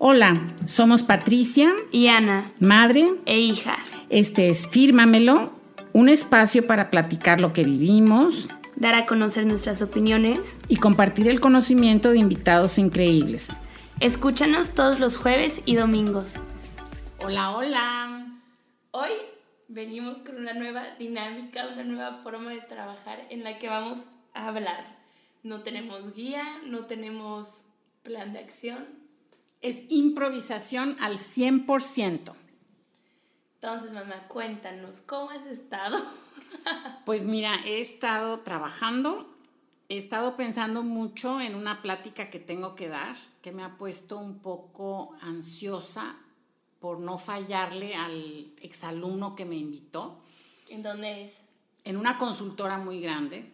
Hola, somos Patricia y Ana, madre e hija. Este es Fírmamelo, un espacio para platicar lo que vivimos, dar a conocer nuestras opiniones y compartir el conocimiento de invitados increíbles. Escúchanos todos los jueves y domingos. Hola, hola. Hoy venimos con una nueva dinámica, una nueva forma de trabajar en la que vamos a hablar. No tenemos guía, no tenemos plan de acción, es improvisación al 100%. Entonces, mamá, cuéntanos, ¿cómo has estado? pues mira, he estado trabajando, he estado pensando mucho en una plática que tengo que dar, que me ha puesto un poco ansiosa por no fallarle al exalumno que me invitó. ¿En dónde es? En una consultora muy grande.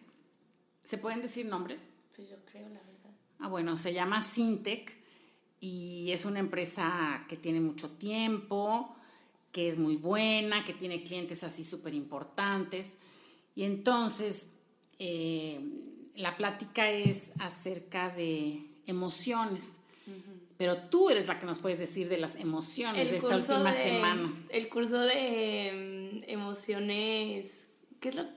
¿Se pueden decir nombres? Pues yo creo, la verdad. Ah, bueno, se llama Sintec y es una empresa que tiene mucho tiempo, que es muy buena, que tiene clientes así súper importantes. Y entonces eh, la plática es acerca de emociones. Pero tú eres la que nos puedes decir de las emociones de esta última semana. El curso de em, emociones, ¿qué es lo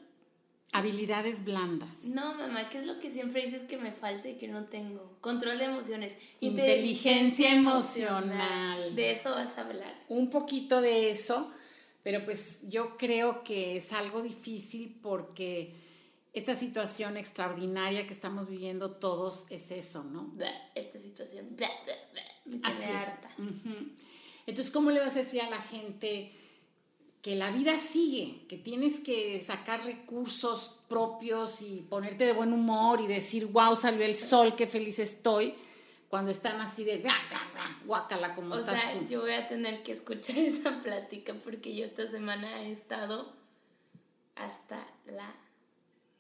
Habilidades blandas. No, mamá, ¿qué es lo que siempre dices que me falta y que no tengo? Control de emociones. Inteligencia, emocional. De eso vas a hablar. Un poquito de eso, pero pues yo creo que es algo difícil porque esta situación extraordinaria que estamos viviendo todos es eso, ¿no? esta situación. me tiene harta. Entonces, ¿cómo le vas a decir a la gente? Que la vida sigue, que tienes que sacar recursos propios y ponerte de buen humor y decir, wow, salió el sol, qué feliz estoy, cuando están así de, guácala, como o estás sea, yo voy a tener que escuchar esa plática porque yo esta semana he estado hasta la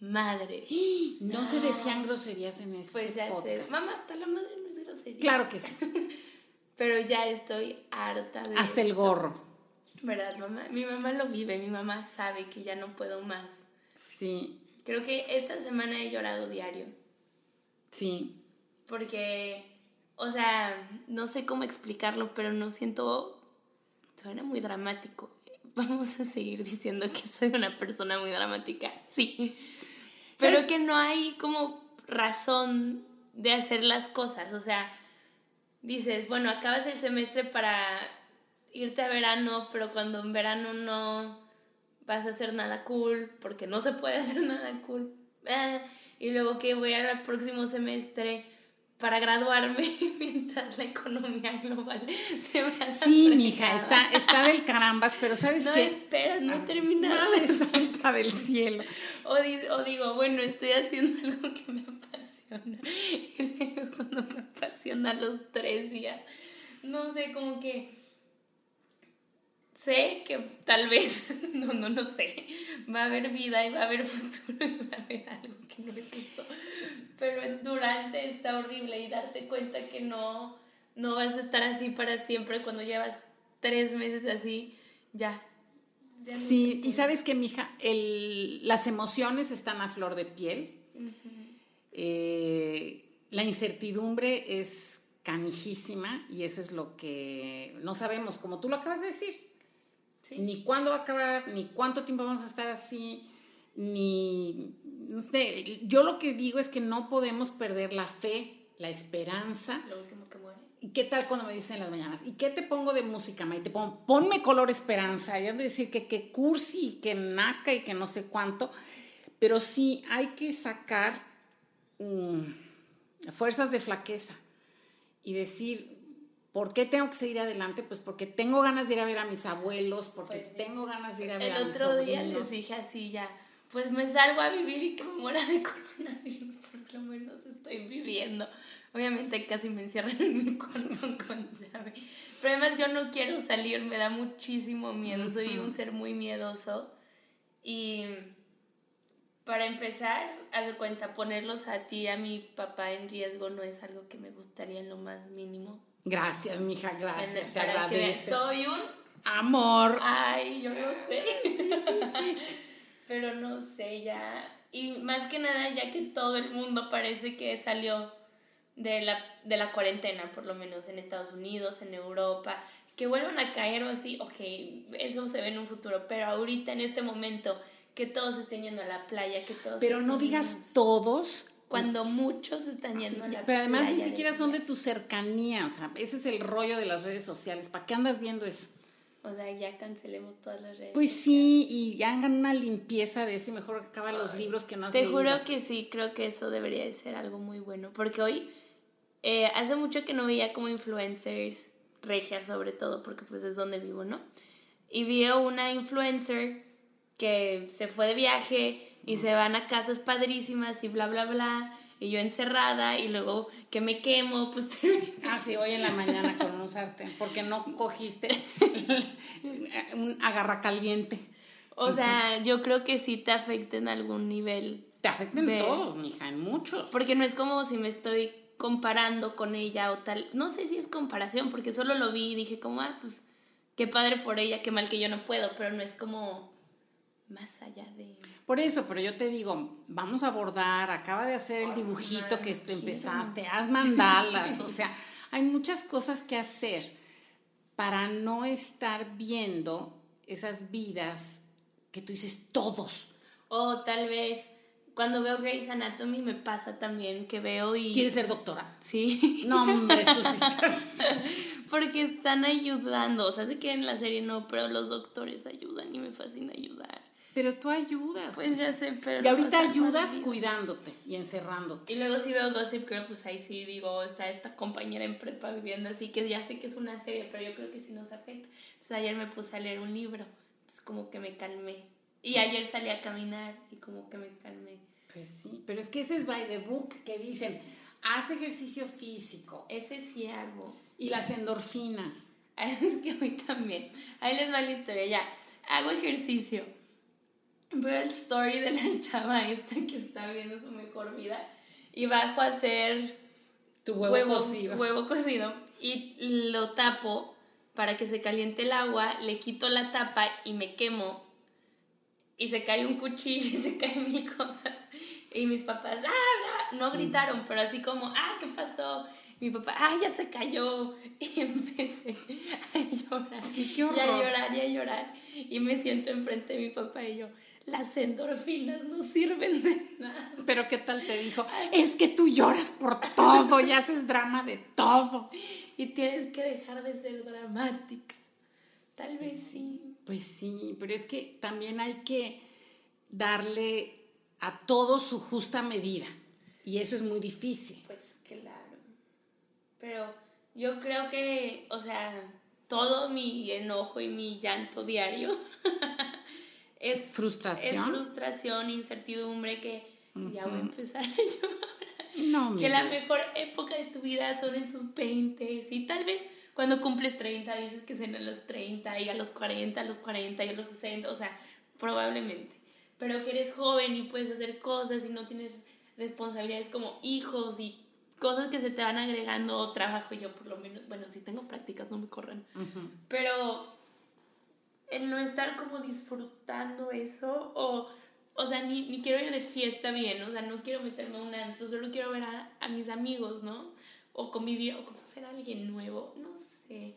madre. No, se decían groserías en este Pues ya sé. Mamá, hasta la madre no es grosería. Claro que sí. Pero ya estoy harta de Hasta el gorro. ¿Verdad, mamá? Mi mamá lo vive, mi mamá sabe que ya no puedo más. Sí. Creo que esta semana he llorado diario. Sí. Porque, o sea, no sé cómo explicarlo, pero no siento... Suena muy dramático. Vamos a seguir diciendo que soy una persona muy dramática. Sí. Pero que no hay como razón de hacer las cosas. O sea, dices, bueno, acabas el semestre para irte a verano, pero cuando en verano no vas a hacer nada cool, porque no se puede hacer nada cool. Ah, y luego que voy al próximo semestre para graduarme mientras la economía global se va a Sí, mija, está, está del carambas, pero ¿sabes no qué? No, espera, no he terminado. Madre santa del cielo. O, o, digo, bueno, estoy haciendo algo que me apasiona. Y luego no me apasiona los tres días. No sé, como que sé que tal vez, no, no, no sé, va a haber vida y va a haber futuro y va a haber algo que no es eso. Pero durante está horrible y darte cuenta que no, no vas a estar así para siempre cuando llevas tres meses así, ya. sí, y sabes que, mija, el, las emociones están a flor de piel. Eh, la incertidumbre es canijísima y eso es lo que no sabemos, como tú lo acabas de decir ni cuándo va a acabar, ni cuánto tiempo vamos a estar así, ni... No sé, yo lo que digo es que no podemos perder la fe, la esperanza. Lo último que muere. ¿Y qué tal cuando me dicen en las mañanas? ¿Y qué te pongo de música, Maite? Pon, ponme color esperanza. Y han de decir que, que cursi, que naca y que no sé cuánto. Pero sí hay que sacar mm, fuerzas de flaqueza y decir, ¿Por qué tengo que seguir adelante? Pues porque tengo ganas de ir a ver a mis abuelos, porque pues tengo ganas de ir a ver a mis El otro día les dije así ya, pues me salgo a vivir y que me muera de coronavirus, por lo menos estoy viviendo. Obviamente casi me encierran en mi cuarto con llave. Pero además yo no quiero salir, me da muchísimo miedo, soy un ser muy miedoso. Y para empezar, haz de cuenta, ponerlos a ti, a mi papá en riesgo no es algo que me gustaría en lo más mínimo. Gracias, mija, gracias. Se agradece. soy un amor. Ay, yo no sé. Pero no sé, ya. Y más que nada, ya que todo el mundo parece que salió de la, de la cuarentena, por lo menos en Estados Unidos, en Europa, que vuelvan a caer o así, ok, eso se ve en un futuro, pero ahorita en este momento que todos estén yendo a la playa, que todos... Pero no digas todos. Cuando muchos están yendo a la. Pero además ni siquiera son de tu cercanía, o sea, ese es el rollo de las redes sociales. ¿Para qué andas viendo eso? O sea, ya cancelemos todas las redes. Pues sí, y ya hagan una limpieza de eso y mejor acaban los libros que no has Te juro que sí, creo que eso debería de ser algo muy bueno, porque hoy, eh, hace mucho que no veía como influencers, regias sobre todo, porque pues es donde vivo, ¿no? Y vi una influencer que se fue de viaje y se van a casas padrísimas y bla, bla, bla. Y yo encerrada y luego que me quemo, pues... ah, sí, hoy en la mañana con un sartén, porque no cogiste un agarra caliente. O sea, yo creo que sí te afecta en algún nivel. Te afecta en todos, mija, en muchos. Porque no es como si me estoy comparando con ella o tal. No sé si es comparación, porque solo lo vi y dije como, ah, pues qué padre por ella, qué mal que yo no puedo, pero no es como más allá de... Por eso, pero yo te digo, vamos a abordar, acaba de hacer el dibujito que te empezaste, haz mandalas, o sea, hay muchas cosas que hacer para no estar viendo esas vidas que tú dices todos. O tal vez cuando veo Grey's Anatomy me pasa también que veo y... ¿Quieres ser doctora? Sí. No, hombre, tú sí estás... Porque están ayudando, o sea, sé que en la serie no, pero los doctores ayudan y me fascina ayudar. Pero tú ayudas. Pues ya sé, pero... Y ahorita ayudas cuidándote y encerrándote. Y luego si veo Gossip Girl, pues ahí sí digo, está esta compañera en prepa viviendo así, que ya sé que es una serie, pero yo creo que sí nos afecta. Entonces ayer me puse a leer un libro, entonces como que me calmé. Y ayer salí a caminar y como que me calmé. Pues sí, pero es que ese es by the book que dicen, haz ejercicio físico. Ese sí hago. Y las endorfinas. Es que a mí también. Ahí les va la historia, ya. Hago ejercicio veo el story de la chava esta que está viviendo su mejor vida y bajo a hacer tu huevo, cocido. Huevo cocido y lo tapo para que se caliente el agua, le quito la tapa y me quemo y se cae un cuchillo y se caen mil cosas. Y mis papás, ah, no gritaron, pero así como, ah, ¿qué pasó? mi papá, ah, ya se cayó. Y empecé a llorar. Sí, qué Y a llorar y a llorar. Y me siento enfrente de mi papá y yo, las endorfinas no sirven de nada. Pero ¿qué tal te dijo? Es que tú lloras por todo y haces drama de todo. Y tienes que dejar de ser dramática. Tal vez sí. Pues sí, pero es que también hay que darle a todo su justa medida. Y eso es muy difícil. Pues claro. Pero yo creo que, o sea, todo mi enojo y mi llanto diario es frustración. Es frustración, incertidumbre que ya voy a empezar a llorar. No, que la mejor época de tu vida son en tus 20 y tal vez cuando cumples 30 dices que son a los 30 y a los 40, a los 40 y a los 60, o sea, probablemente. Pero que eres joven y puedes hacer cosas y no tienes responsabilidades como hijos y cosas que se te van agregando, trabajo yo por lo menos, bueno, si tengo prácticas no me corren, pero el no estar como disfrutando eso o, o sea, ni, ni, quiero ir de fiesta bien, o sea, no quiero meterme a un antro, solo quiero ver a, a mis amigos, ¿no? O convivir o conocer a alguien nuevo, no sé.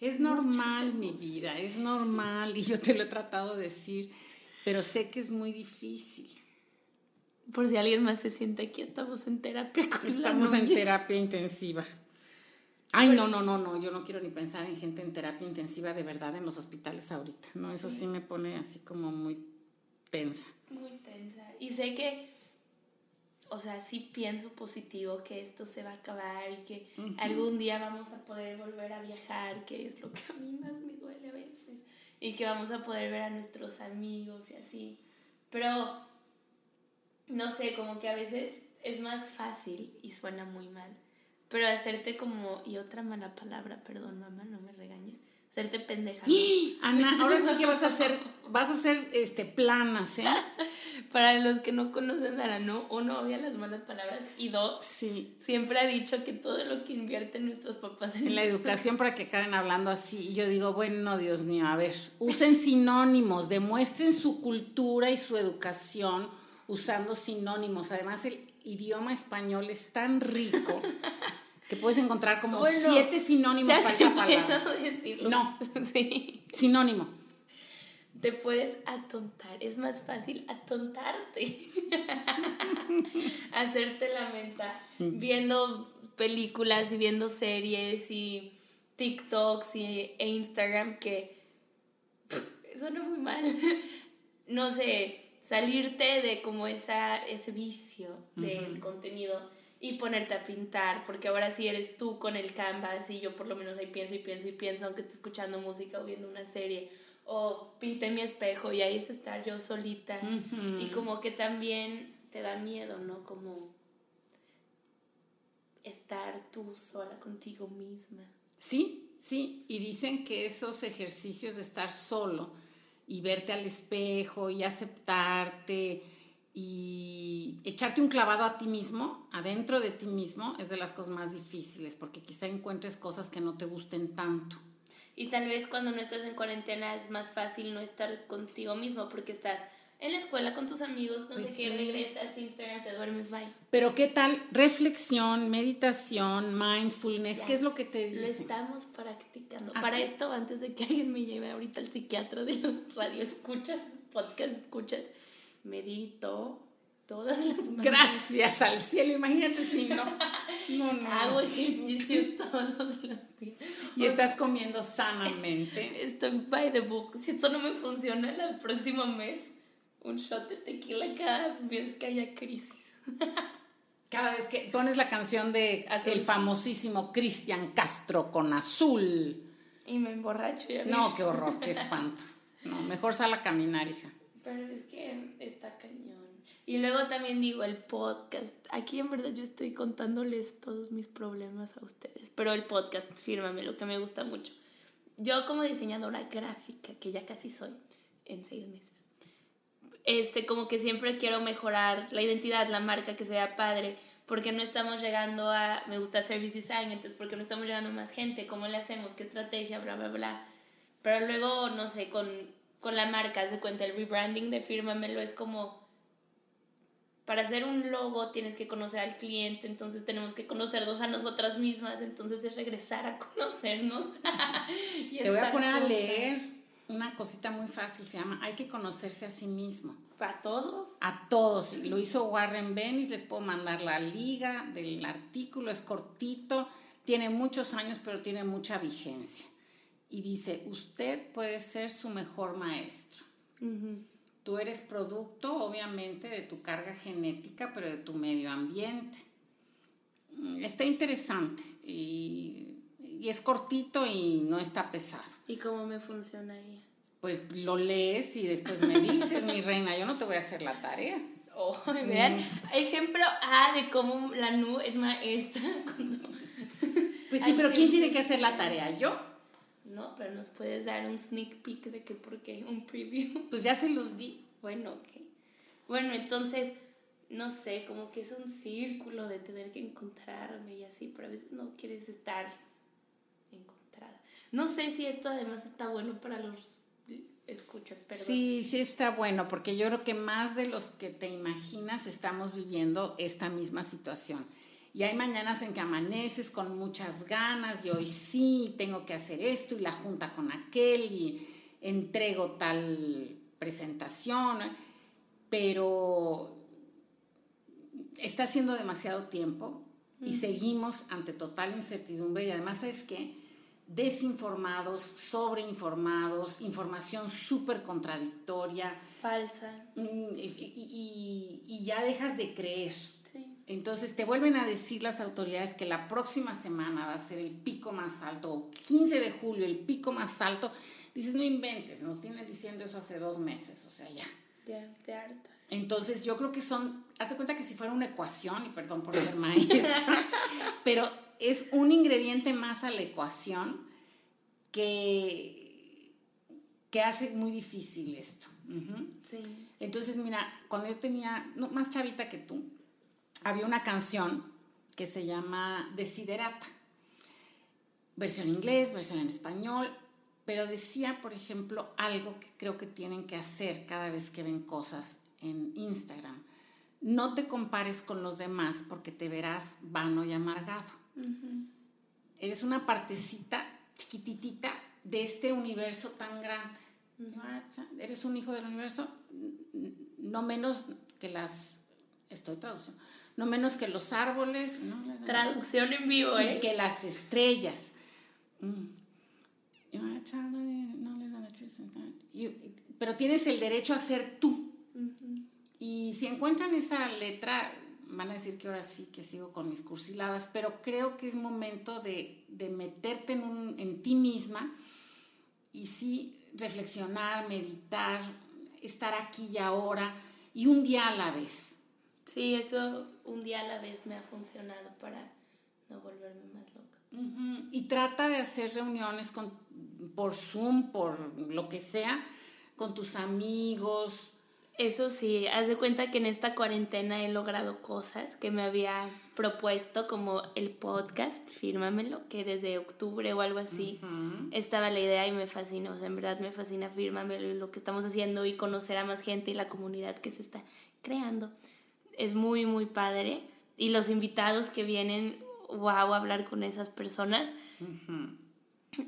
Es normal mi vida, es normal y yo te lo he tratado de decir, pero sé que es muy difícil. Por si alguien más se siente aquí, estamos en terapia con Estamos en terapia intensiva. Ay, no, no, no, no, yo no quiero ni pensar en gente en terapia intensiva de verdad en los hospitales ahorita, ¿no? Eso sí, me pone así como muy tensa. Muy tensa. Y sé que, o sea, sí pienso positivo que esto se va a acabar y que algún día vamos a poder volver a viajar, que es lo que a mí más me duele a veces, y que vamos a poder ver a nuestros amigos y así. Pero, no sé, como que a veces es más fácil y suena muy mal pero hacerte como, y otra mala palabra, perdón mamá, no me regañes, hacerte pendeja. Ana, ahora sí que vas a hacer, vas a hacer este, planas, ¿eh? Para los que no conocen a la no, uno odia las malas palabras y dos, sí. siempre ha dicho que todo lo que invierten nuestros papás en, en la educación para que acaben hablando así. Y yo digo, bueno, Dios mío, a ver, usen sinónimos, demuestren su cultura y su educación usando sinónimos. Además, el idioma español es tan rico que puedes encontrar como Bueno, siete sinónimos para esa palabra. decirlo. No. Sí. Sinónimo. Te puedes atontar. Es más fácil atontarte. Hacerte la menta viendo películas y viendo series y TikToks y, e Instagram que suena muy mal. no sé, salirte de como esa, ese vicio del contenido y ponerte a pintar, porque ahora sí eres tú con el canvas y yo por lo menos ahí pienso y pienso y pienso, aunque esté escuchando música o viendo una serie, o pinté mi espejo y ahí es estar yo solita y como que también te da miedo, ¿no? Como estar tú sola contigo misma. Sí, sí, y dicen que esos ejercicios de estar solo y verte al espejo y aceptarte y echarte un clavado a ti mismo, adentro de ti mismo, es de las cosas más difíciles, porque quizá encuentres cosas que no te gusten tanto. Y tal vez cuando no estás en cuarentena es más fácil no estar contigo mismo porque estás en la escuela con tus amigos, no Pues sé qué, sí. regresas, Instagram, te duermes, bye. Pero ¿qué tal? Reflexión, meditación, mindfulness, ¿qué es lo que te Lo dicen? estamos practicando. ¿Ah, Para esto, antes de que alguien me lleve ahorita al psiquiatra de los radioescuchas, podcast escuchas, medito todas las mañanas. Gracias al cielo, imagínate si no. No, no. Hago ejercicio todos los días. Y estás comiendo sanamente. Estoy by the book. Si esto no me funciona el próximo mes, un shot de tequila cada vez que haya crisis. Cada vez que pones la canción de Azul. el famosísimo Cristian Castro con azul. Y me emborracho ya. No, qué horror, qué espanto. No, mejor sal a caminar, hija. Pero es que está cañón. Y luego también digo el podcast. Aquí en verdad yo estoy contándoles todos mis problemas a ustedes. Pero el podcast, fírmame, lo que me gusta mucho. Yo como diseñadora gráfica, que ya casi soy, en seis meses, este, como que siempre quiero mejorar la identidad, la marca, que sea padre, porque no estamos llegando a, me gusta service design, entonces porque no estamos llegando a más gente, cómo le hacemos, qué estrategia, bla, bla, bla. Pero luego, no sé, con, con la marca, se cuenta el rebranding de Fírmamelo, es como, para hacer un logo tienes que conocer al cliente, entonces tenemos que conocernos a nosotras mismas, entonces es regresar a conocernos. y Te voy a poner a leer una cosita muy fácil, se llama Hay que conocerse a sí mismo. ¿Para todos? A todos. Lo hizo Warren Bennis, les puedo mandar la liga del artículo, es cortito, tiene muchos años, pero tiene mucha vigencia. Y dice, usted puede ser su mejor maestro. Tú eres producto, obviamente, de tu carga genética, pero de tu medio ambiente. Mm, Está interesante y, y es cortito y no está pesado. ¿Y cómo me funcionaría? Pues lo lees y después me dices, mi reina, yo no te voy a hacer la tarea. Oh, vean, ejemplo A de cómo la NU es maestra cuando... Pues sí, Ay, pero sí, ¿quién tiene que hacer la tarea? ¿Yo? No, pero nos puedes dar un sneak peek de que por qué, un preview. Pues ya se los di. Bueno, ok. Bueno, entonces, no sé, como que es un círculo de tener que encontrarme y así, pero a veces no quieres estar encontrada. No sé si esto además está bueno para los escuchas, perdón. Sí, sí está bueno, porque yo creo que más de los que te imaginas estamos viviendo esta misma situación. Y hay mañanas en que amaneces con muchas ganas, y hoy sí tengo que hacer esto y la junta con aquel y entrego tal presentación, pero está haciendo demasiado tiempo y seguimos ante total incertidumbre y además, ¿sabes qué? Desinformados, sobreinformados, información súper contradictoria Falsa. mm, y, y- y ya dejas de creer. Entonces te vuelven a decir las autoridades que la próxima semana va a ser el pico más alto, o 15 de julio el pico más alto. Dices, no inventes, nos tienen diciendo eso hace dos meses, o sea, ya. Ya, te hartas. Entonces yo creo que son, haz de cuenta que si fuera una ecuación, y perdón por ser maestra, pero es un ingrediente más a la ecuación que, que hace muy difícil esto. Sí. Entonces, mira, cuando yo tenía, no, más chavita que tú, había una canción que se llama Desiderata. Versión en inglés, versión en español, pero decía, por ejemplo, algo que creo que tienen que hacer cada vez que ven cosas en Instagram. no te compares con los demás porque te verás vano y amargado. Eres una partecita chiquititita de este universo tan grande. Eres un hijo del universo, no menos que las, estoy traduciendo, no menos que los árboles. Traducción en vivo, ¿eh? que las estrellas. Pero tienes el derecho a ser tú. Y si encuentran esa letra, van a decir que ahora sí que sigo con mis cursiladas, pero creo que es momento de, meterte en, un, en ti misma y sí reflexionar, meditar, estar aquí y ahora y un día a la vez. Sí, eso un día a la vez me ha funcionado para no volverme más loca. Y trata de hacer reuniones con, por Zoom, por lo que sea, con tus amigos, eso sí, haz de cuenta que en esta cuarentena he logrado cosas que me había propuesto, como el podcast, fírmamelo, que desde octubre o algo así estaba la idea y me o sea, en verdad me fascina, fírmamelo y lo que estamos haciendo y conocer a más gente y la comunidad que se está creando. Es muy, muy padre. Y los invitados que vienen, wow, a hablar con esas personas.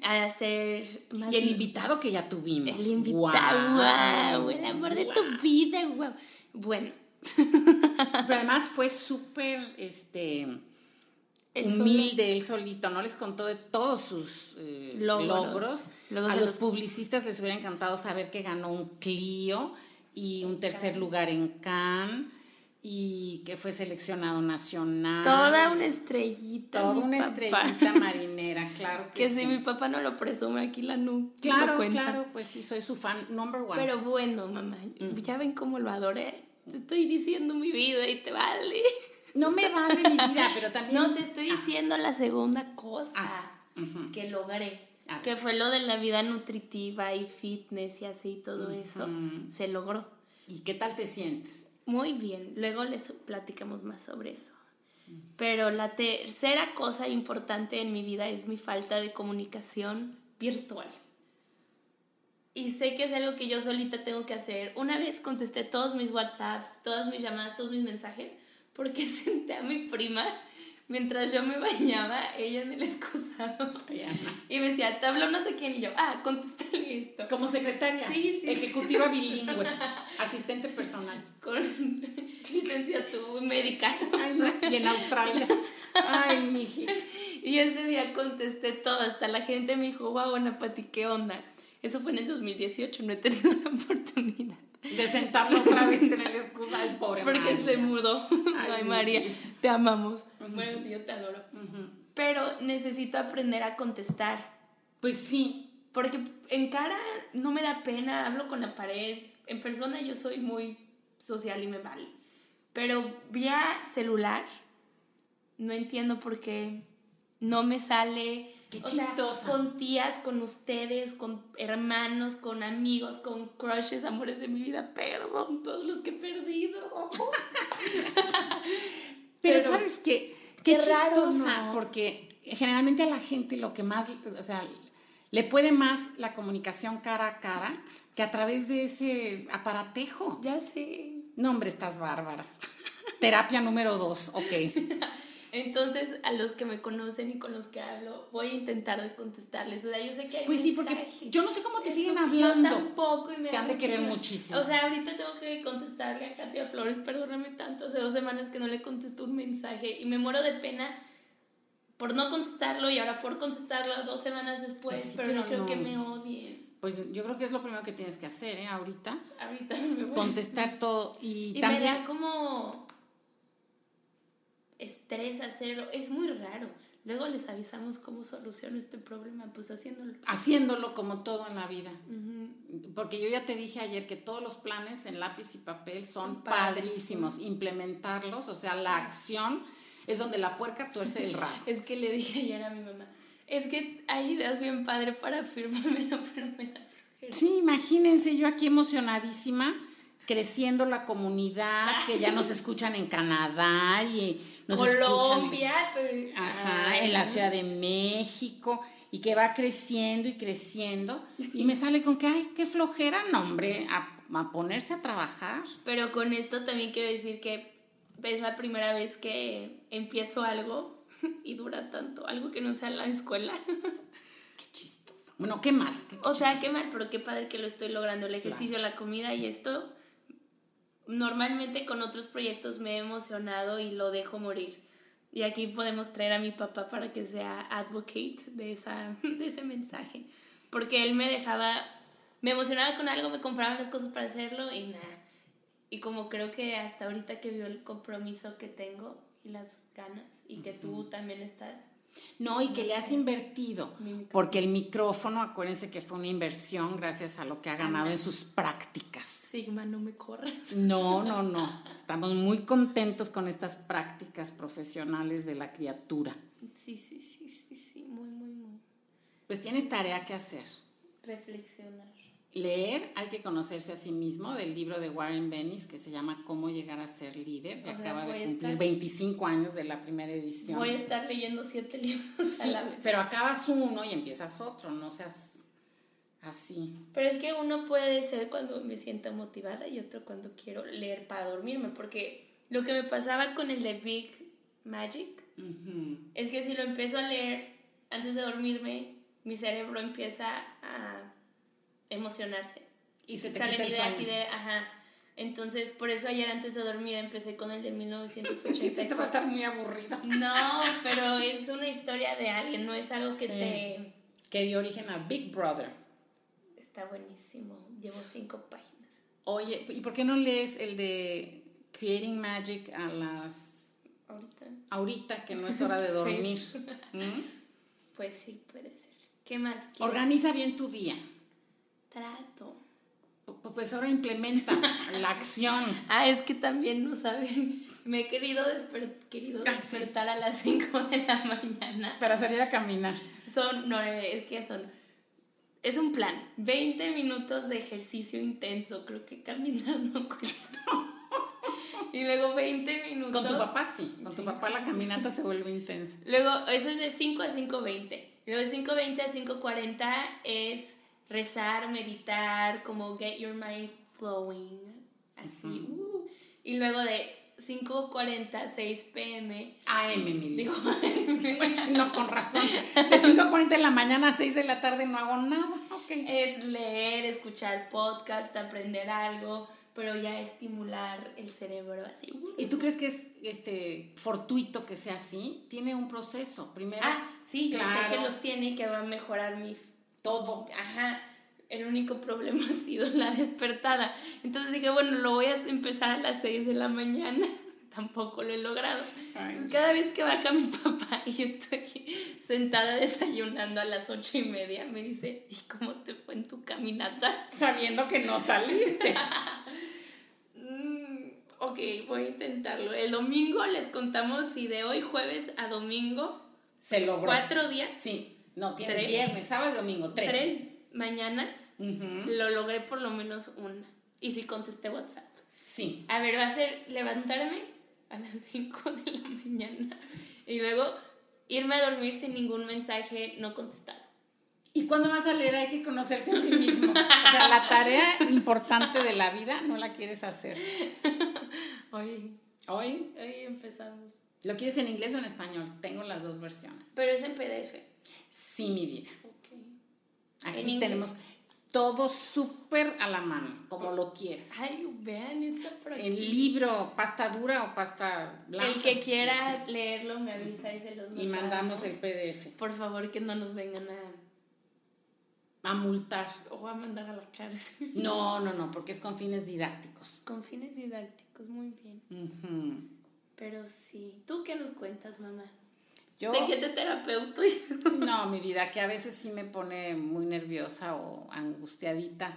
A hacer y el invitado que ya tuvimos el invitado wow, el amor de tu vida wow. bueno. Pero además fue súper este humilde él solito no les contó de todos sus eh, logros, a los, publicistas les hubiera encantado saber que ganó un Clio y un tercer lugar en Cannes y que fue seleccionado nacional. Toda una estrellita. Toda una estrellita marinera, claro que, si mi papá no lo presume aquí la nu. Claro, claro, pues sí, soy su fan number one. Pero bueno, mamá, mm. ya ven cómo lo adoré. Te estoy diciendo mi vida y te vale. No me vale mi vida, pero también. No, te estoy ah. diciendo la segunda cosa ah, que logré. Que fue lo de la vida nutritiva y fitness y así, todo eso. Se logró. ¿Y qué tal te sientes? Muy bien, luego les platicamos más sobre eso. Pero la tercera cosa importante en mi vida es mi falta de comunicación virtual. Y sé que es algo que yo solita tengo que hacer. Una vez contesté todos mis WhatsApps, todas mis llamadas, todos mis mensajes, porque senté a mi prima mientras yo me bañaba, ella en el excusado. Y me decía, te habló no sé quién. Y yo, ah, contéstale esto. Como secretaria. Sí, sí. Ejecutiva bilingüe. asistente personal. Con licenciatura médica. Ay, Y en Australia. Ay, miji. Y ese día contesté todo. Hasta la gente me dijo, guau, bueno, Pati, ¿qué onda? Eso fue en el 2018, no he tenido la oportunidad. De sentarlo otra vez en el excusado, pobre Porque se mudó. Ay, María, te amamos. Bueno, yo te adoro. Pero necesito aprender a contestar. Pues sí. Porque en cara no me da pena, hablo con la pared. En persona yo soy muy social y me vale. Pero vía celular, no entiendo por qué no me sale. Qué chistosa. con tías, con ustedes, con hermanos, con amigos, con crushes, amores de mi vida. Perdón, todos los que he perdido. Pero, ¿sabes qué? Qué, chistosa, porque generalmente a la gente lo que más, o sea, le puede más la comunicación cara a cara que a través de ese aparatejo. Ya sé. No, hombre, estás bárbara. Terapia número dos, ok. Entonces, a los que me conocen y con los que hablo, voy a intentar de contestarles. O sea, yo sé que hay Pues sí, porque yo no sé cómo te siguen hablando. Yo tampoco y me Te han de querer muchísimo. O sea, ahorita tengo que contestarle a Katia Flores, perdóname tanto, hace dos semanas que no le contesto un mensaje y me muero de pena por no contestarlo y ahora por contestarlo dos semanas después, pues pero, no creo que me odien. Pues yo creo que es lo primero que tienes que hacer, ¿eh? Ahorita. Ahorita me voy Contestar todo y, y también... me da como estrés hacerlo. Es muy raro. Luego les avisamos cómo soluciono este problema, pues haciéndolo. Haciéndolo como todo en la vida. Porque yo ya te dije ayer que todos los planes en lápiz y papel son, padrísimos. Implementarlos, o sea, la acción es donde la puerca tuerce el rabo. es que le dije ayer a mi mamá, es que hay ideas bien padre para firmarme, pero me da Sí, imagínense, yo aquí emocionadísima creciendo la comunidad, que ya nos escuchan en Canadá y nos Colombia, ajá, en la Ciudad de México y que va creciendo y creciendo y me sale con que ay, qué flojera, no, hombre, a, a ponerse a trabajar. Pero con esto también quiero decir que es la primera vez que empiezo algo y dura tanto, algo que no sea la escuela. Qué chistoso. Bueno, qué mal. qué O sea, chistoso. qué mal, pero qué padre que lo estoy logrando. El ejercicio, la comida y esto. Normalmente con otros proyectos me he emocionado y lo dejo morir. Y aquí podemos traer a mi papá para que sea advocate de, esa, de ese mensaje. Porque él me dejaba, me emocionaba con algo, me compraban las cosas para hacerlo y nada. Y como creo que hasta ahorita que vio el compromiso que tengo y las ganas y que tú también estás, No, y que le has invertido. Porque el micrófono, acuérdense que fue una inversión gracias a lo que ha ganado en sus prácticas. Sigma, no me corras. No, no, no. Estamos muy contentos con estas prácticas profesionales de la criatura. Sí, sí, sí, sí, sí, muy, muy, muy. Pues tienes tarea que hacer. Reflexionar. Leer, hay que conocerse a sí mismo, del libro de Warren Bennis que se llama Cómo llegar a ser líder. que acaba de a cumplir estar- 25 años de la primera edición. Voy a estar leyendo siete libros a Sí, la vez. pero acabas uno y empiezas otro, no seas así. Pero es que uno puede ser cuando me siento motivada y otro cuando quiero leer para dormirme, porque lo que me pasaba con el de Big Magic Ujú. es que si lo empiezo a leer antes de dormirme, mi cerebro empieza a emocionarse. Y se te Salen quita el ideas sueño. y de, ajá. Entonces, por eso ayer antes de dormir empecé con el de Este va a 1984. estar muy aburrido. No, pero es una historia de alguien, no es algo que Sí. te... Que dio origen a Big Brother. Está buenísimo. Llevo cinco páginas. Oye, ¿y por qué no lees el de Creating Magic a las Ahorita. ahorita que no es hora de Sí. dormir? ¿Mm? Pues sí, puede ser. ¿Qué más quieres? Organiza bien tu día. Trato. Pu- Pues ahora implementa la acción. Ah, es que también no saben. Me he querido, desper- querido despertar a las 5 de la mañana. Para salir a caminar. Son, no, es que son. Es un plan. 20 minutos de ejercicio intenso. Creo que caminar no. Y luego 20 minutos. Con tu papá sí. Con tu papá la caminata se vuelve intensa. Luego, eso es de 5 a 5.20. Luego de 5.20 a 5.40 es rezar, meditar, como get your mind flowing. Así. uh. Y luego de 5.40 a 6 pm. AM, mi vida. Digo, No, con razón. De 5.40 de la mañana a 6 de la tarde no hago nada. Ok. es leer, escuchar podcast, aprender algo, pero ya estimular el cerebro así. uh. ¿Y tú crees que es este fortuito que sea así? Tiene un proceso. Primero, Ah, sí, yo sé que Claro. lo tiene y que va a mejorar mi todo. Ajá, el único problema ha sido la despertada. Entonces dije, bueno, lo voy a empezar a las 6 de la mañana. Tampoco lo he logrado. Ay. Cada vez que baja mi papá y yo estoy sentada desayunando a las ocho y media, me dice, ¿y cómo te fue en tu caminata? Sabiendo que no saliste. Mm, ok, voy a intentarlo. El domingo les contamos si de hoy jueves a domingo, Se logró. cuatro días, Sí. No, tienes Tres. viernes, sábado y domingo. Tres. tres mañanas, lo logré por lo menos una. Y si contesté WhatsApp. Sí. A ver, va a ser levantarme a las 5 de la mañana y luego irme a dormir sin ningún mensaje no contestado. Y cuando vas a leer hay que conocerse a sí mismo. O sea, la tarea importante de la vida no la quieres hacer. Hoy, Hoy, hoy empezamos. ¿lo quieres en inglés o en español? Tengo las dos versiones. Pero es en PDF. Sí, mi vida. Aquí inglés. tenemos todo súper a la mano, como lo quieres. Ay, vean, está por aquí. El libro, pasta dura o pasta blanca. El que quiera leerlo me avisa y se los Y mandamos el PDF. Por favor, que no nos vengan a, A multar. o a mandar a la cárcel. No, no, no, porque es con fines didácticos. Con fines didácticos, muy bien. Pero sí. ¿Tú qué nos cuentas, mamá? Yo, ¿De qué te terapeuto? no, mi vida, que a veces sí me pone muy nerviosa o angustiadita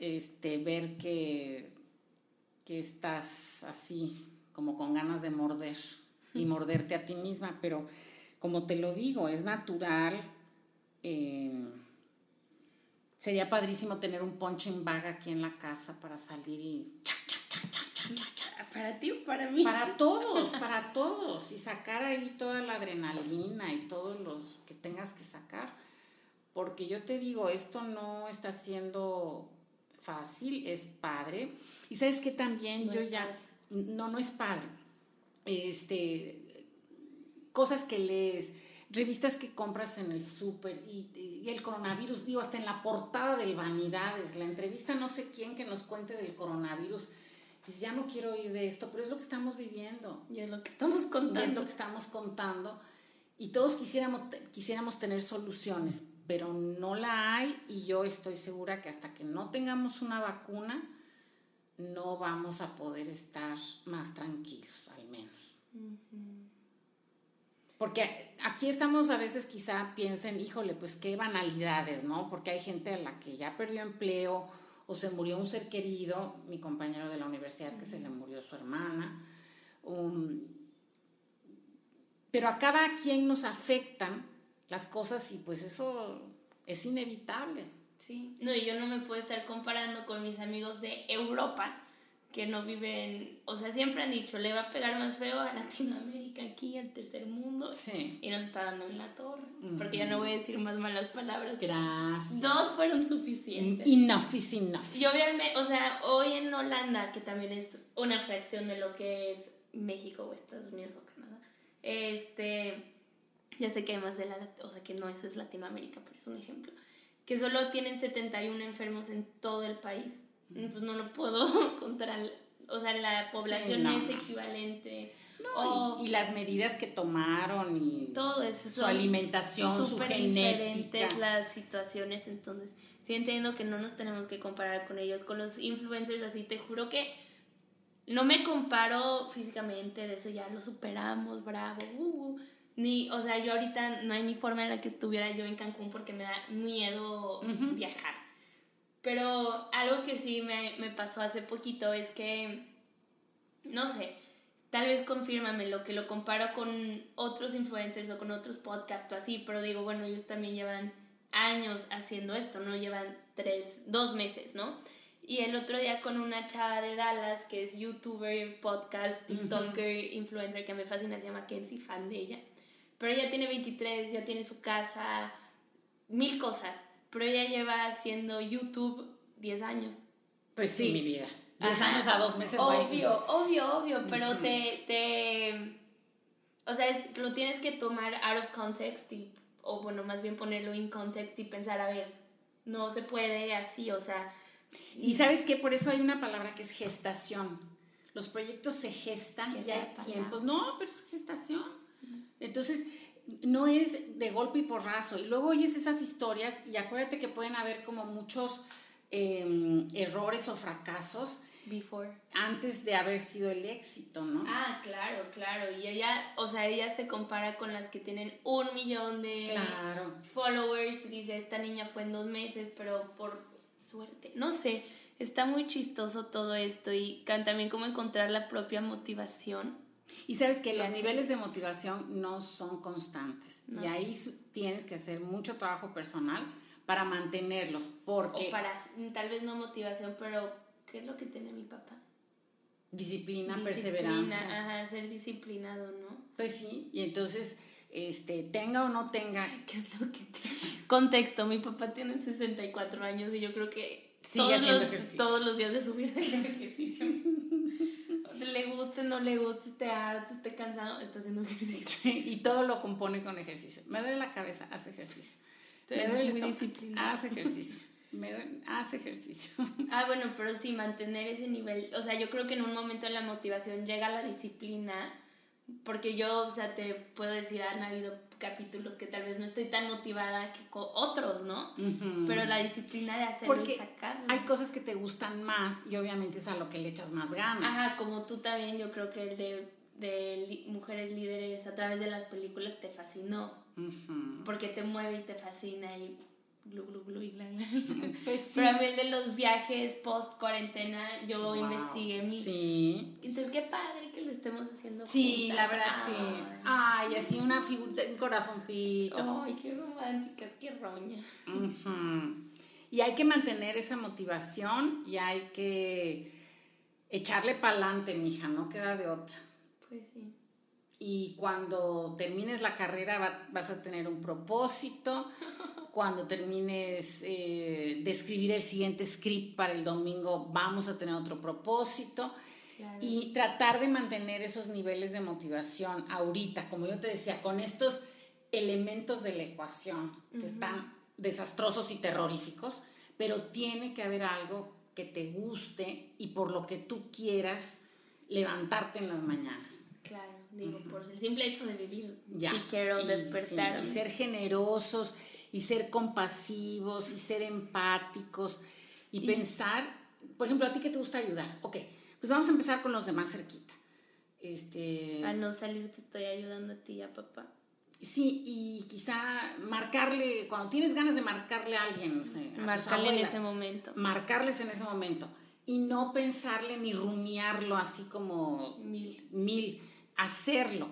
este, ver que, que estás así, como con ganas de morder y morderte a ti misma, pero como te lo digo, es natural. eh, sería padrísimo tener un punching bag aquí en la casa para salir y ¿Para ti o para mí? Para todos, para todos. Y sacar ahí toda la adrenalina y todos los que tengas que sacar. Porque yo te digo, esto no está siendo fácil, es padre. Y sabes que también No yo ya padre. no, no es padre. Este, cosas que lees, revistas que compras en el súper y, el coronavirus, digo, hasta en la portada del Vanidades, la entrevista no sé quién que nos cuente del coronavirus. Dice, ya no quiero oír de esto, pero es lo que estamos viviendo. Y es lo que estamos contando. Y es lo que estamos contando. Y todos quisiéramos, quisiéramos tener soluciones, pero no la hay y yo estoy segura que hasta que no tengamos una vacuna, no vamos a poder estar más tranquilos, al menos. Porque aquí estamos a veces quizá piensen, híjole, pues qué banalidades, ¿no? Porque hay gente a la que ya perdió empleo o se murió un ser querido, mi compañero de la universidad que se le murió su hermana. pero a cada quien nos afectan las cosas y pues eso es inevitable. Sí. No, y yo no me puedo estar comparando con mis amigos de Europa que no viven, o sea, siempre han dicho, le va a pegar más feo a Latinoamérica aquí, al tercer mundo. Sí. Y nos está dando en la torre. Porque ya no voy a decir más malas palabras. Gracias. Dos fueron suficientes. Enough is enough. Y obviamente, o sea, hoy en Holanda, que también es una fracción de lo que es México o Estados Unidos o Canadá, este, ya sé que hay más de la, o sea, que no eso es Latinoamérica, pero es un ejemplo, que solo tienen 71 enfermos en todo el país pues no lo puedo contar, o sea, la población es equivalente. y, las medidas que tomaron y todo eso, su alimentación, su genética. diferentes las situaciones, entonces sí entiendo que no nos tenemos que comparar con ellos, con los influencers así, te juro que no me comparo físicamente, de eso ya lo superamos, bravo, uh, uh. ni, o sea, yo ahorita no hay ni forma en la que estuviera yo en Cancún porque me da miedo viajar. Pero algo que sí me, me pasó hace poquito es que, no sé, tal vez confírmame lo que lo comparo con otros influencers o con otros podcasts o así, pero digo, bueno, ellos también llevan años haciendo esto, ¿no? Llevan tres, dos meses, ¿no? Y el otro día con una chava de Dallas que es youtuber, podcast, tiktoker, influencer que me fascina, se llama Kenzie, fan de ella. Pero ella tiene 23, ya tiene su casa, mil cosas pero ella lleva haciendo YouTube 10 años. Pues sí, mi vida. 10 años a dos meses. Obvio, obvio, obvio, pero te, te, o sea, lo tienes que tomar out of context y, o bueno, más bien ponerlo in context y pensar, a ver, no se puede así, o sea. Y sabes que por eso hay una palabra que es gestación. Los proyectos se gestan y hay tiempos. No, pero es gestación. Entonces, no es de golpe y porrazo. Y luego oyes esas historias y acuérdate que pueden haber como muchos em, errores o fracasos. Before. Antes de haber sido el éxito, ¿no? Ah, claro, claro. Y ella, o sea, ella se compara con las que tienen un millón de followers. Dice, esta niña fue en dos meses, pero por suerte. No sé, está muy chistoso todo esto y también cómo encontrar la propia motivación y sabes que los niveles de motivación no son constantes. Y ahí tienes que hacer mucho trabajo personal para mantenerlos. Porque... O para, tal vez no motivación, pero ¿qué es lo que tiene mi papá? Disciplina, perseverancia. Ajá, ser disciplinado, ¿no? Pues sí, y entonces, este, tenga o no tenga... ¿Qué es lo que tiene? Contexto, mi papá tiene 64 años y yo creo que todos, los, todos los días de su vida ejercicio le guste, no le guste, esté harto, esté cansado, está haciendo ejercicio. y todo lo compone con ejercicio. Me duele la cabeza, haz ejercicio. me duele muy disciplinado. Haz ejercicio. Me duele, haz ejercicio. Ah, bueno, pero sí, mantener ese nivel. O sea, yo creo que en un momento de la motivación llega la disciplina, porque yo, o sea, te puedo decir, han habido capítulos que tal vez no estoy tan motivada que con otros, ¿no? Pero la disciplina de hacerlo y sacarlo. Hay cosas que te gustan más y obviamente es a lo que le echas más ganas. Ajá, como tú también, yo creo que el de, de mujeres líderes a través de las películas te fascinó. Porque te mueve y te fascina y glu, glu, glu, y pues Pero a mí el de los viajes post cuarentena, yo investigué mi. Sí. Entonces, qué padre que lo estemos haciendo. Sí, la verdad, sí. Ay, así una figura, un corazoncito. Ay, qué románticas, qué roña. Y hay que mantener esa motivación y hay que echarle para adelante, mija, no queda de otra. Pues sí. Y cuando termines la carrera vas a tener un propósito. cuando termines eh, de escribir el siguiente script para el domingo, vamos a tener otro propósito. Y tratar de mantener esos niveles de motivación ahorita, como yo te decía, con estos elementos de la ecuación que están desastrosos y terroríficos, pero tiene que haber algo que te guste y por lo que tú quieras levantarte en las mañanas. Digo, por el simple hecho de vivir, ya. quiero despertar. y ser generosos y ser compasivos y ser empáticos y, pensar, por ejemplo, a ti que te gusta ayudar, ok, pues vamos a empezar con los demás cerquita. Este, Al no salir te estoy ayudando a ti y a papá. Sí, y quizá marcarle, cuando tienes ganas de marcarle a alguien, no sé, marcarle en ese momento. Marcarles en ese momento. Y no pensarle ni rumiarlo así como mil. mil, hacerlo.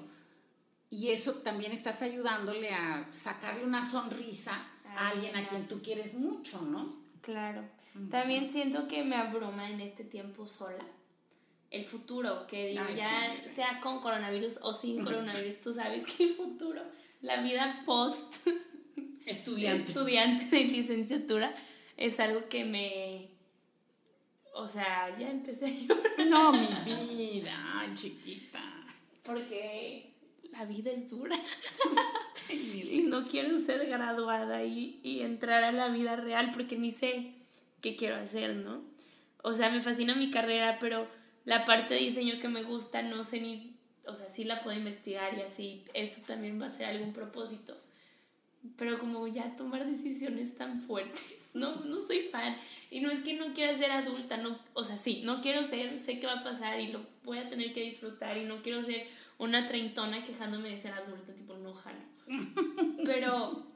Y eso también estás ayudándole a sacarle una sonrisa a alguien a quien tú quieres mucho, ¿no? Claro. También siento que me abruma en este tiempo sola el futuro, que digo, ya sea con coronavirus o sin coronavirus, tú sabes que el futuro, la vida post estudiante, estudiante de licenciatura es algo que me... O sea, ya empecé a llorar. No, mi vida, chiquita. Porque la vida es dura. y no quiero ser graduada y, y entrar a la vida real porque ni sé qué quiero hacer, ¿no? O sea, me fascina mi carrera, pero la parte de diseño que me gusta no sé ni, o sea, sí la puedo investigar y así, eso también va a ser algún propósito. Pero como ya tomar decisiones tan fuertes, no, no soy fan. Y no es que no quiera ser adulta, no, o sea, sí, no quiero ser, sé qué va a pasar y lo voy a tener que disfrutar y no quiero ser una treintona quejándome de ser adulta, tipo, no jalo. Pero...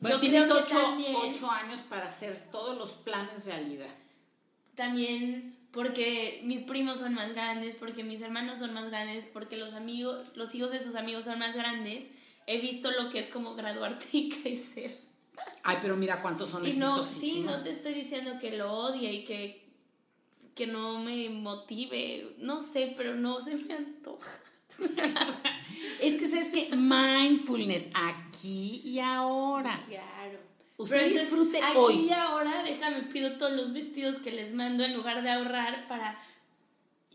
Bueno, tienes ocho, ocho años para hacer todos los planes realidad. También porque mis primos son más grandes, porque mis hermanos son más grandes, porque los amigos, los hijos de sus amigos son más grandes, he visto lo que es como graduarte y crecer. Ay, pero mira cuántos son y no, sí, no te estoy diciendo que lo odie y que, que no me motive, no sé, pero no se me antoja. es que sabes que mindfulness aquí y ahora. Claro. Usted disfrute aquí hoy. y ahora, déjame, pido todos los vestidos que les mando en lugar de ahorrar para...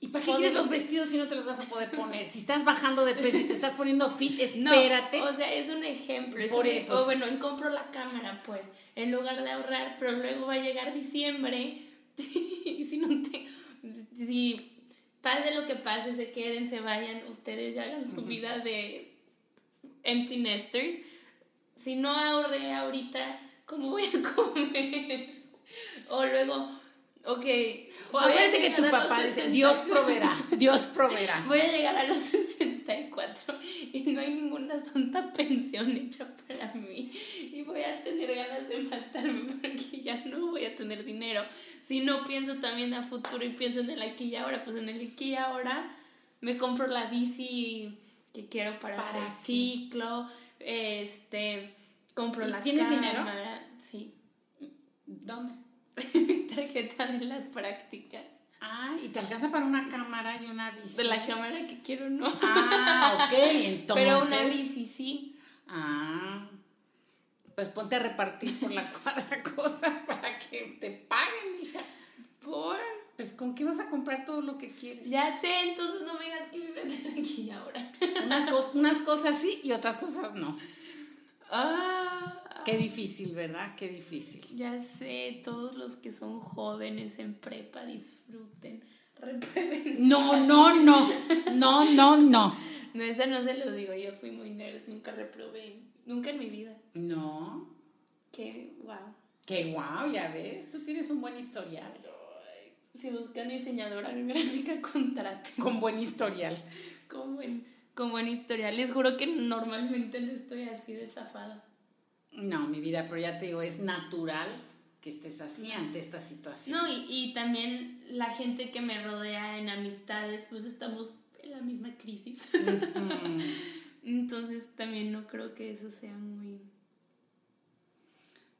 ¿Y para qué quieres los vestidos si no te los vas a poder poner? Si estás bajando de peso y te estás poniendo fit, espérate. o sea, es un ejemplo. Es e-, o bueno, en compro la cámara, pues, en lugar de ahorrar, pero luego va a llegar diciembre y si no te... Si pase lo que pase, se queden, se vayan, ustedes ya hagan su vida de empty nesters. Si no ahorré ahorita ¿cómo voy a comer? O luego, ok. O acuérdate que tu papá dice, Dios proveerá, Dios proveerá. Voy a llegar a los 64 y no hay ninguna santa pensión hecha para mí. Y voy a tener ganas de matarme porque ya no voy a tener dinero. Si no pienso también a futuro y pienso en el aquí y ahora, pues en el aquí y ahora me compro la bici que quiero para, para hacer ciclo. Este compro la ¿Tienes dinero? Sí. ¿Dónde? tarjeta de las prácticas. Ah, ¿y te alcanza para una cámara y una bici? De la cámara que quiero, no. Ah, ok, entonces. Pero una bici, sí. Ah, pues ponte a repartir por la cuadra cosas para que te paguen, hija. ¿Por? Pues con qué vas a comprar todo lo que quieres. Ya sé, entonces no me digas que vives aquí y ahora. Unas, unas cosas sí y otras cosas no. Ah. Qué difícil, ¿verdad? Qué difícil. Ya sé, todos los que son jóvenes en prepa disfruten. No, no, no. No, no, no. No, esa no se lo digo. Yo fui muy nerd, nunca reprobé. Nunca en mi vida. No. Qué wow. Qué wow, ya ves. Tú tienes un buen historial. Si buscan diseñadora gráfica, contrate. Con buen historial. Con buen con buen historial. Les juro que normalmente no estoy así de zafada. No, mi vida, pero ya te digo, es natural que estés así ante esta situación. No, y, y también la gente que me rodea en amistades, pues estamos en la misma crisis. Entonces también no creo que eso sea muy...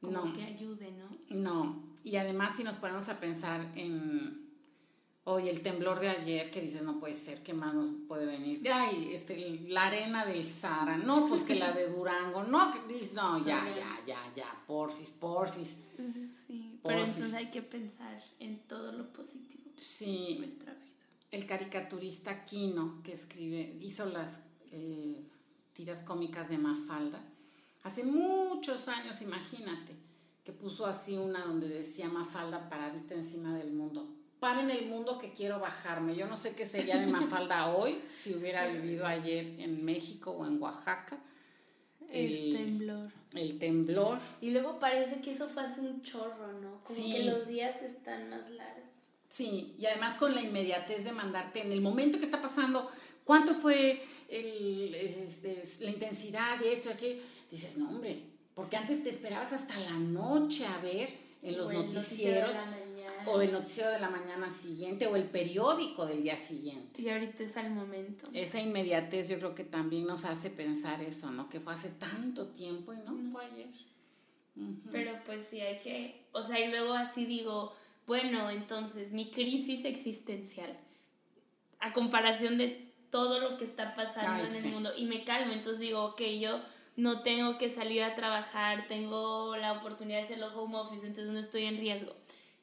Como no. que ayude, ¿no? No, y además si nos ponemos a pensar en Hoy el temblor de ayer que dices, no puede ser, ¿qué más nos puede venir? Ay, este, la arena del Sara, no, pues que la de Durango, no, no, ya, ya, ya, ya, porfis, porfis. Sí, pero entonces hay que pensar en todo lo positivo sí. nuestra vida. el caricaturista Kino, que escribe, hizo las eh, tiras cómicas de Mafalda, hace muchos años, imagínate, que puso así una donde decía Mafalda paradita encima del mundo. Paren el mundo que quiero bajarme. Yo no sé qué sería de Mafalda hoy si hubiera vivido ayer en México o en Oaxaca. El, temblor. El temblor. Y luego parece que eso fue hace un chorro, ¿no? Como que los días están más largos. Sí, y además con la inmediatez de mandarte en el momento que está pasando, ¿cuánto fue el, este, la intensidad de esto, aquí? Dices, no, hombre, porque antes te esperabas hasta la noche a ver en los noticieros o el noticiero de la mañana siguiente o el periódico del día siguiente. Y ahorita es al momento. Esa inmediatez yo creo que también nos hace pensar eso, ¿no? Que fue hace tanto tiempo y no, fue ayer. Pero pues sí, hay que, o sea, y luego así digo, bueno, entonces mi crisis existencial, a comparación de todo lo que está pasando en el mundo, y me calmo, entonces digo, ok, yo no tengo que salir a trabajar, tengo la oportunidad de hacerlo home office, entonces no estoy en riesgo.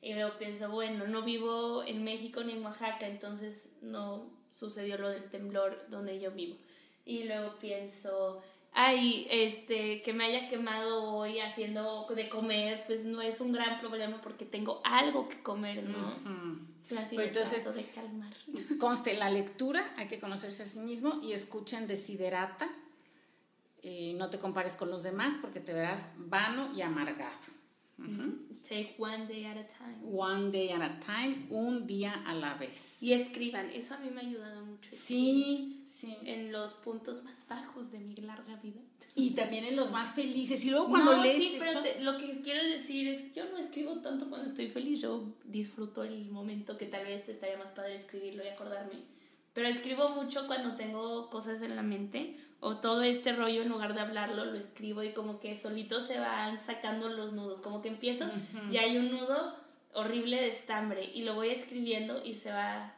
Y luego pienso, bueno, no vivo en México ni en Oaxaca, entonces no sucedió lo del temblor donde yo vivo. Y luego pienso, ay, este, que me haya quemado hoy haciendo de comer, pues no es un gran problema porque tengo algo que comer, ¿no? entonces, de calmar. Conste, la lectura, hay que conocerse a sí mismo y escuchen Desiderata. Eh, no te compares con los demás porque te verás vano y amargado. Take one day at a time. One day at a time, un día a la vez. Y escriban, eso a mí me ha ayudado mucho. Sí, sí. En los puntos más bajos de mi larga vida. Y también en los más felices. Y luego cuando lees. Sí, pero lo que quiero decir es que yo no escribo tanto cuando estoy feliz. Yo disfruto el momento que tal vez estaría más padre escribirlo y acordarme. Pero escribo mucho cuando tengo cosas en la mente o todo este rollo en lugar de hablarlo lo escribo y como que solito se van sacando los nudos. Como que empiezo y hay un nudo horrible de estambre y lo voy escribiendo y se va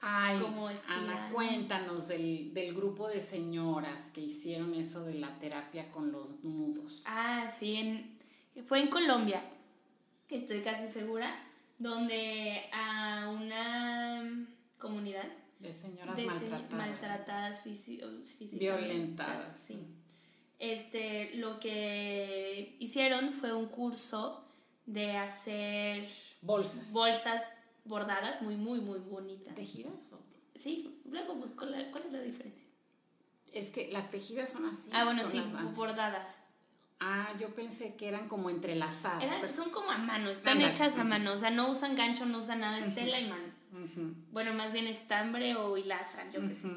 Ay, Ana, cuéntanos del, del, grupo de señoras que hicieron eso de la terapia con los nudos. Ah, sí, en, fue en Colombia, estoy casi segura, donde a una comunidad de señoras maltratadas, maltratadas físicamente. Violentadas. Sí. Este, lo que hicieron fue un curso de hacer bolsas. Bolsas bordadas muy, muy, muy bonitas. ¿Tejidas? Sí, luego pues, ¿cuál, es la diferencia? Es que las tejidas son así. Ah, bueno, sí, bordadas. Ah, yo pensé que eran como entrelazadas. Son como a mano, están hechas a mano, o sea, no usan gancho, no usan nada, es tela y mano. Bueno, más bien estambre o hilaza, yo qué sé.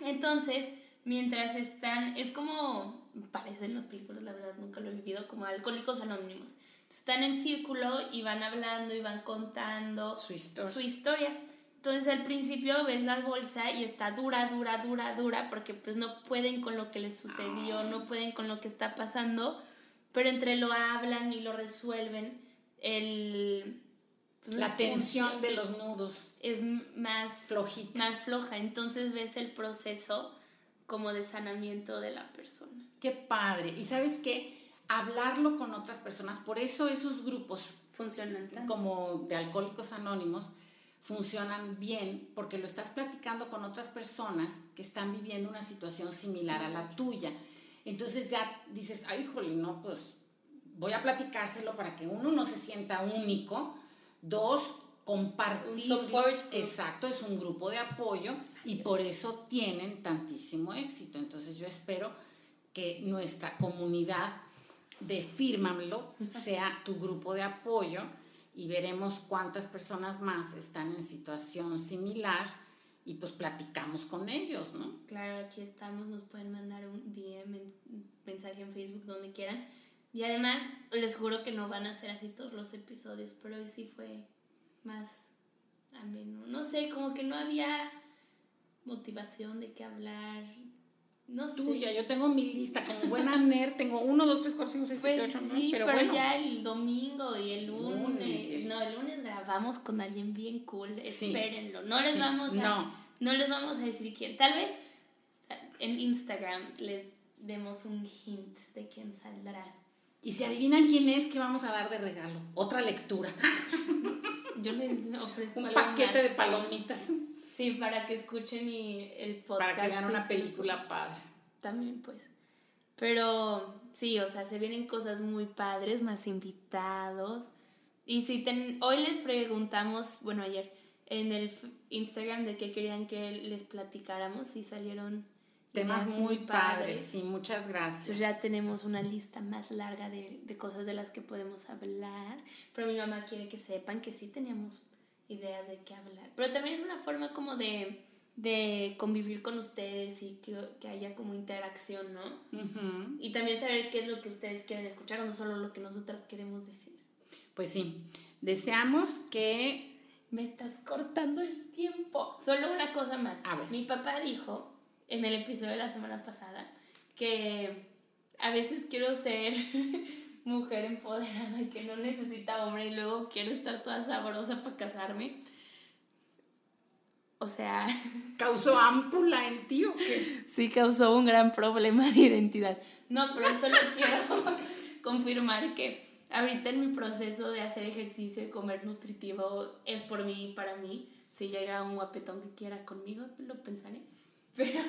Entonces, mientras están, es como, parecen los películas, la verdad, nunca lo he vivido, como alcohólicos anónimos están en círculo y van hablando y van contando su historia. Su historia. Entonces al principio ves la bolsa y está dura, dura, dura, dura, porque pues no pueden con lo que les sucedió, no pueden con lo que está pasando, pero entre lo hablan y lo resuelven, el... Pues, la tensión de los nudos. Es más... Flojita. Más floja, entonces ves el proceso como de sanamiento de la persona. Qué padre. ¿Y sabes qué? hablarlo con otras personas. Por eso esos grupos funcionan como de alcohólicos anónimos funcionan bien porque lo estás platicando con otras personas que están viviendo una situación similar a la tuya. Entonces ya dices, ay, híjole, no, pues voy a platicárselo para que uno no se sienta único, dos, compartir. Exacto, es un grupo de apoyo y por eso tienen tantísimo éxito. Entonces yo espero que nuestra comunidad de Fírmamelo sea tu grupo de apoyo y veremos cuántas personas más están en situación similar y pues platicamos con ellos, ¿no? Claro, aquí estamos, nos pueden mandar un DM, mensaje en Facebook, donde quieran. Y además, les juro que no van a ser así todos los episodios, pero hoy sí fue más ameno. No sé, como que no había motivación de qué hablar, no tuya. Yo tengo mi lista, como buena nerd, tengo 1, 2, 3, 4, 5, 6, 7, 8, 9. Pero, pero ya el domingo y el lunes. No, el lunes grabamos con alguien bien cool. Espérenlo. No les vamos a. No. les vamos a decir quién. Tal vez en Instagram les demos un hint de quién saldrá. Y si adivinan quién es, ¿qué vamos a dar de regalo? Otra lectura. Yo les ofrezco Un paquete de palomitas Sí, para que escuchen y el podcast. para que vean una película padre. También, pues. Pero sí, o sea, se vienen cosas muy padres, más invitados. Y si ten, hoy les preguntamos, bueno, ayer, en el Instagram de qué querían que les platicáramos y salieron Temas muy padres, sí, muchas gracias. Entonces ya tenemos una lista más larga de, de cosas de las que podemos hablar. Pero mi mamá quiere que sepan que sí teníamos ideas de qué hablar. Pero también es una forma como de, de convivir con ustedes y que, que haya como interacción, ¿no? Ujú. Y también saber qué es lo que ustedes quieren escuchar, no solo lo que nosotras queremos decir. Pues sí, deseamos que Me estás cortando el tiempo. Solo una cosa más. A ver. Mi papá dijo en el episodio de la semana pasada que a veces quiero ser mujer empoderada que no necesita hombre y luego quiero estar toda sabrosa para casarme. O sea, causó ámpula en ti o qué. sí causó un gran problema de identidad. No, pero solo quiero confirmar que ahorita en mi proceso de hacer ejercicio y comer nutritivo es por mí y para mí. Si llega un guapetón que quiera conmigo, lo pensaré. Pero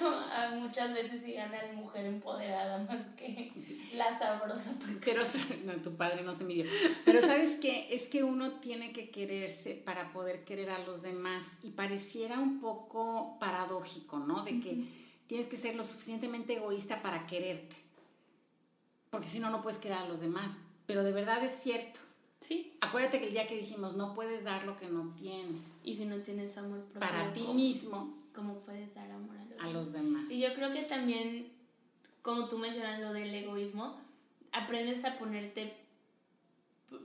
muchas veces sí gana la mujer empoderada más que la sabrosa. Pero, no, tu padre no se midió. Pero ¿sabes qué? Es que uno tiene que quererse para poder querer a los demás. Y pareciera un poco paradójico, ¿no? De que tienes que ser lo suficientemente egoísta para quererte. Porque si no, no puedes querer a los demás. Pero de verdad es cierto. Sí. Acuérdate que el día que dijimos, no puedes dar lo que no tienes. Y si no tienes amor propio, Para ti ¿cómo- mismo, ¿cómo puedes dar amor a a los demás. Y yo creo que también, como tú mencionas lo del egoísmo, aprendes a ponerte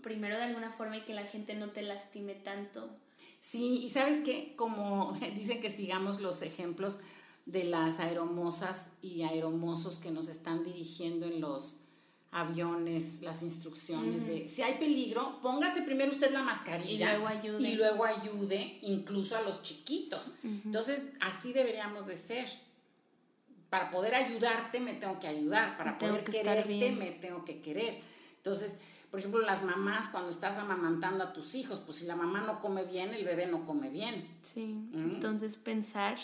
primero de alguna forma y que la gente no te lastime tanto. Sí, y sabes que como dicen que sigamos los ejemplos de las aeromosas y aeromosos que nos están dirigiendo en los aviones, las instrucciones de si hay peligro, póngase primero usted la mascarilla Y luego ayude. y luego ayude incluso a los chiquitos. Entonces, así deberíamos de ser. Para poder ayudarte me tengo que ayudar, para poder que quererte me tengo que querer. Entonces, por ejemplo, las mamás cuando estás amamantando a tus hijos, pues si la mamá no come bien, el bebé no come bien. Sí. Mm. Entonces pensar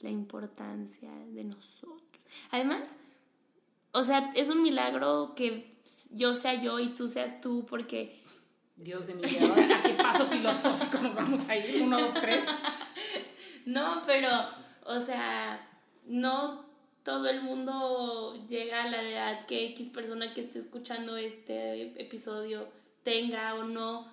la importancia de nosotros. Además, o sea, es un milagro que yo sea yo y tú seas tú porque Dios de mi vida, ¿a qué paso filosófico nos vamos a ir? Uno, dos, tres. No, pero, o sea, no todo el mundo llega a la edad que X persona que esté escuchando este episodio tenga o no.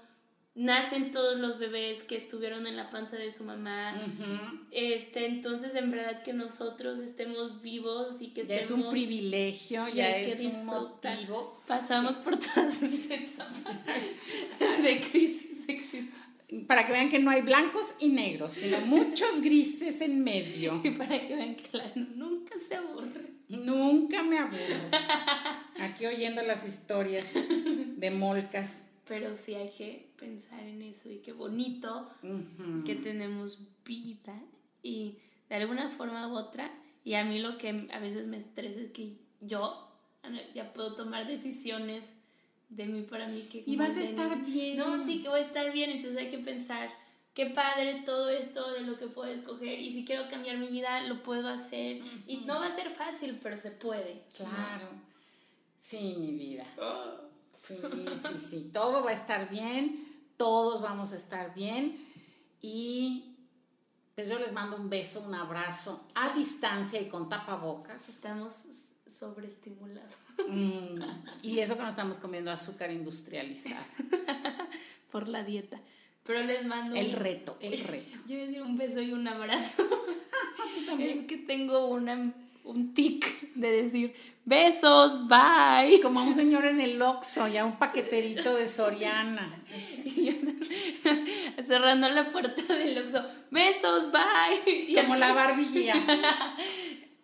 Nacen todos los bebés que estuvieron en la panza de su mamá. Ujú. Este, entonces, en verdad que nosotros estemos vivos y que Ya es estemos... un privilegio, y ya que es un motivo. Pasamos por todas esas etapas de crisis existencial. Para que vean que no hay blancos y negros, sino muchos grises en medio. Y para que vean que la nunca se aburre. Nunca me aburro. Aquí oyendo las historias de molcas. Pero sí hay que pensar en eso y qué bonito que tenemos vida y de alguna forma u otra. Y a mí lo que a veces me estresa es que yo ya puedo tomar decisiones de mí para mí que... Y vas a estar bien. No, sí que voy a estar bien, entonces hay que pensar qué padre todo esto de lo que puedo escoger y si quiero cambiar mi vida lo puedo hacer. Y no va a ser fácil, pero se puede. Claro. Sí, mi vida. Ah. Sí, sí, sí. Todo va a estar bien. Todos vamos a estar bien. Y pues yo les mando un beso, un abrazo a distancia y con tapabocas. Estamos sobreestimulados. Mm, y eso que no estamos comiendo azúcar industrializada. por la dieta. Pero les mando El un- reto, el reto. Yo voy a decir un beso y un abrazo. es que tengo una, un tic de decir besos, bye. Como a un señor en el Oxxo, ya un paqueterito de Soriana. Y yo cerrando la puerta del Oxxo, besos, bye. Y, Como la barbilla.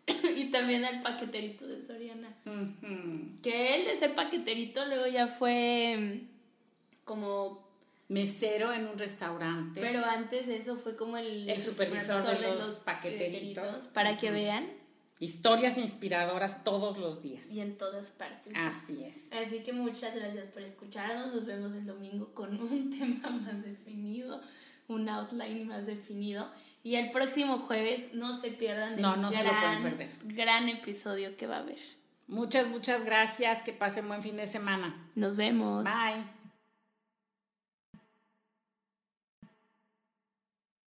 y también al paqueterito de Soriana. Que él de ese paqueterito luego ya fue mm, como Mesero en un restaurante. Pero antes eso fue como el, El supervisor de los paqueteritos. Para que vean Historias inspiradoras todos los días. Y en todas partes. Así es. Así que muchas gracias por escucharnos. Nos vemos el domingo con un tema más definido, un outline más definido. Y el próximo jueves no se pierdan del No, no se lo pueden gran, perder. gran episodio que va a haber. Muchas, muchas gracias. Que pasen buen fin de semana. Nos vemos. Bye.